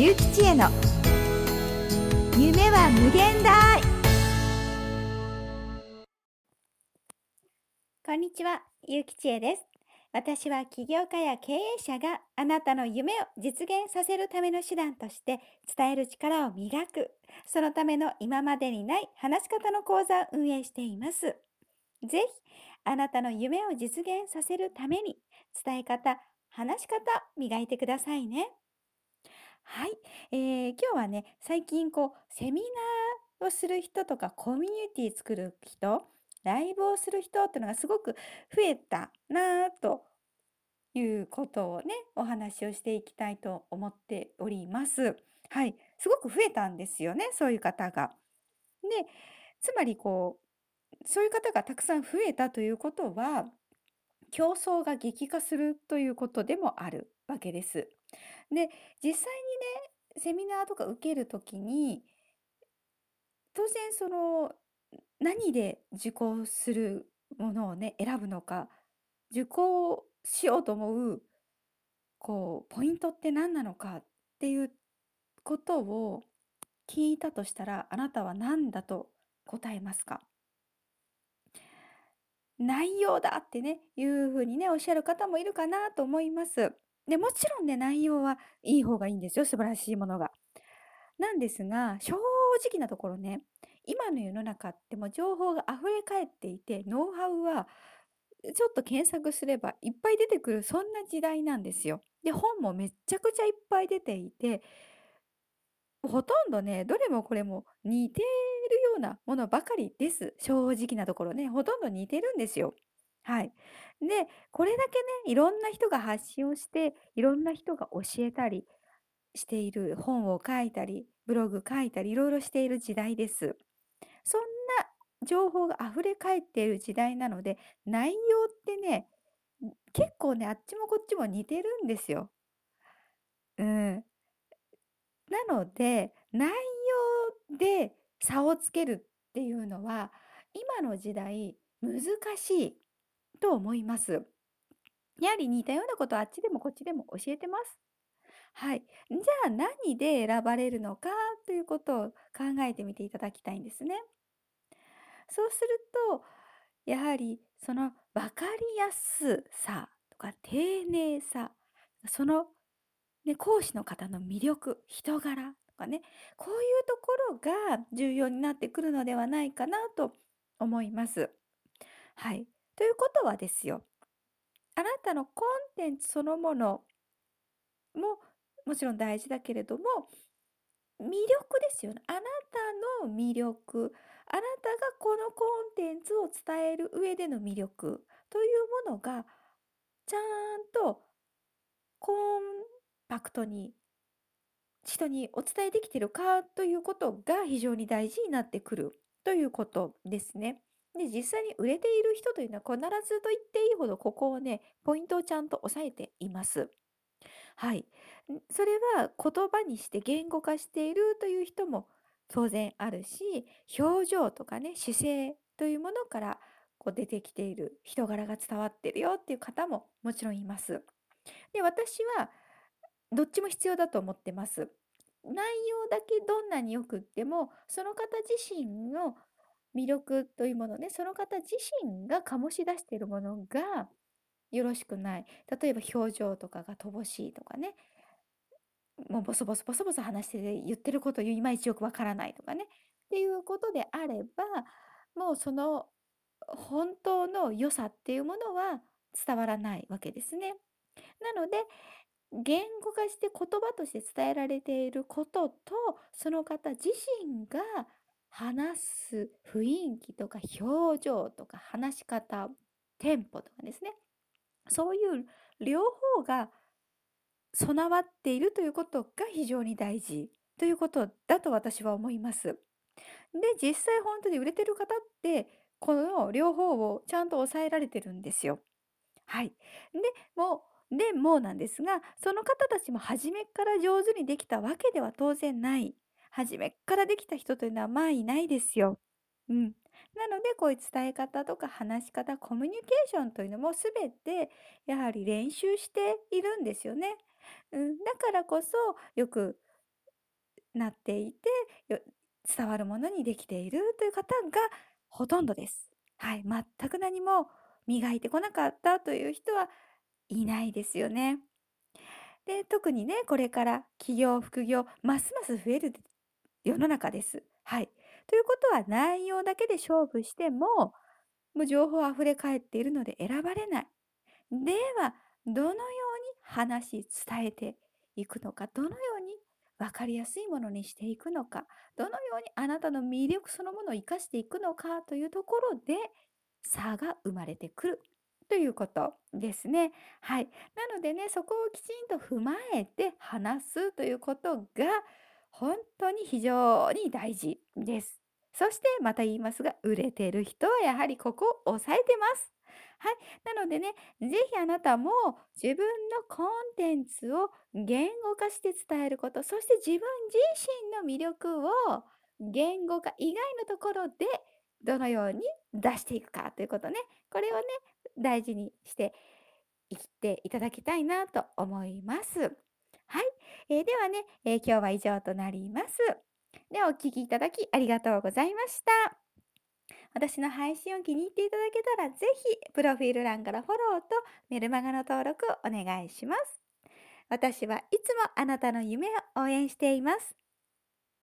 ゆうきちへの夢は無限大こんにちは、ゆうきちえです。私は起業家や経営者があなたの夢を実現させるための手段として伝える力を磨く、そのための今までにない話し方の講座を運営しています。ぜひ、あなたの夢を実現させるために伝え方、話し方磨いてくださいね。はい、えー、今日はね、最近こう、セミナーをする人とかコミュニティ作る人、ライブをする人っていうのがすごく増えたなということをね、お話をしていきたいと思っております。はい。すごく増えたんですよね、そういう方が。で、つまりこう、そういう方がたくさん増えたということは、競争が激化するということでもあるわけです。で、実際にね、セミナーとか受けるときに、当然その何で受講するものをね、選ぶのか、受講しようと思う、こう、ポイントって何なのかっていうことを聞いたとしたら、あなたは何だと答えますか？内容だってね、いうふうにね、おっしゃる方もいるかなと思います。で、もちろんね、内容はいい方がいいんですよ、素晴らしいものが。なんですが、正直なところね、今の世の中っても情報が溢れ返っていて、ノウハウはちょっと検索すればいっぱい出てくる、そんな時代なんですよ。で、本もめっちゃくちゃいっぱい出ていて、ほとんどね、どれもこれも似てるようなものばかりです。正直なところね、ほとんど似てるんですよ。はい。で、これだけね、いろんな人が発信をして、いろんな人が教えたりしている、本を書いたり、ブログ書いたり、いろいろしている時代です。そんな情報が溢れ返っている時代なので、内容ってね、結構ね、あっちもこっちも似てるんですよ。うん。なので、内容で差をつけるっていうのは、今の時代難しいと思います。やはり似たようなことあっちでもこっちでも教えてます。はい。じゃあ何で選ばれるのかということを考えてみていただきたいんですね。そうすると、やはりその分かりやすさとか丁寧さ、その、ね、講師の方の魅力、人柄とかね、こういうところが重要になってくるのではないかなと思います。はい。ということはですよ、あなたのコンテンツそのものももちろん大事だけれども、魅力ですよね。あなたの魅力、あなたがこのコンテンツを伝える上での魅力というものがちゃんとコンパクトに人にお伝えできてるかということが非常に大事になってくるということですね。で、実際に売れている人というのは必ずと言っていいほどここをね、ポイントをちゃんと押さえています。はい。それは言葉にして言語化しているという人も当然あるし、表情とかね、姿勢というものからこう出てきている人柄が伝わってるよっていう方ももちろんいます。で、私はどっちも必要だと思ってます。内容だけどんなによくっても、その方自身の魅力というものね、その方自身が醸し出しているものがよろしくない。例えば表情とかが乏しいとかね、もうボソボソボソボソ話してて言ってることをいまいちよくわからないとかね。っていうことであれば、もうその本当の良さっていうものは伝わらないわけですね。なので、言語化して言葉として伝えられていることと、その方自身が話す雰囲気とか表情とか話し方、テンポとかですね。そういう両方が備わっているということが非常に大事ということだと私は思います。で、実際本当に売れてる方って、この両方をちゃんと抑えられてるんですよ。はい。でもう、でもなんですが、その方たちも初めから上手にできたわけでは当然ない。初めからできた人というのはまあいないですよ。うん。なので、こういう伝え方とか話し方、コミュニケーションというのも全てやはり練習しているんですよね。うん、だからこそよくなっていて、よ伝わるものにできているという方がほとんどです。はい、全く何も磨いてこなかったという人はいないですよね。で、特にね、これから起業、副業、ますます増える世の中です。はい。ということは内容だけで勝負しても、もう情報あふれ返っているので選ばれない。では、どのように話し伝えていくのか、どのように分かりやすいものにしていくのか、どのようにあなたの魅力そのものを生かしていくのかというところで差が生まれてくるということですね。はい。なのでね、そこをきちんと踏まえて話すということが本当に非常に大事です。そしてまた言いますが、売れてる人はやはりここを押さえてます。はい。なのでね、ぜひあなたも自分のコンテンツを言語化して伝えること、そして自分自身の魅力を言語化以外のところでどのように出していくかということね。これをね、大事にしていっていただきたいなと思います。はい。えー、ではね、えー、今日は以上となります。ではお聴きいただきありがとうございました。私の配信を気に入っていただけたら、ぜひ、プロフィール欄からフォローとメルマガの登録をお願いします。私はいつもあなたの夢を応援しています。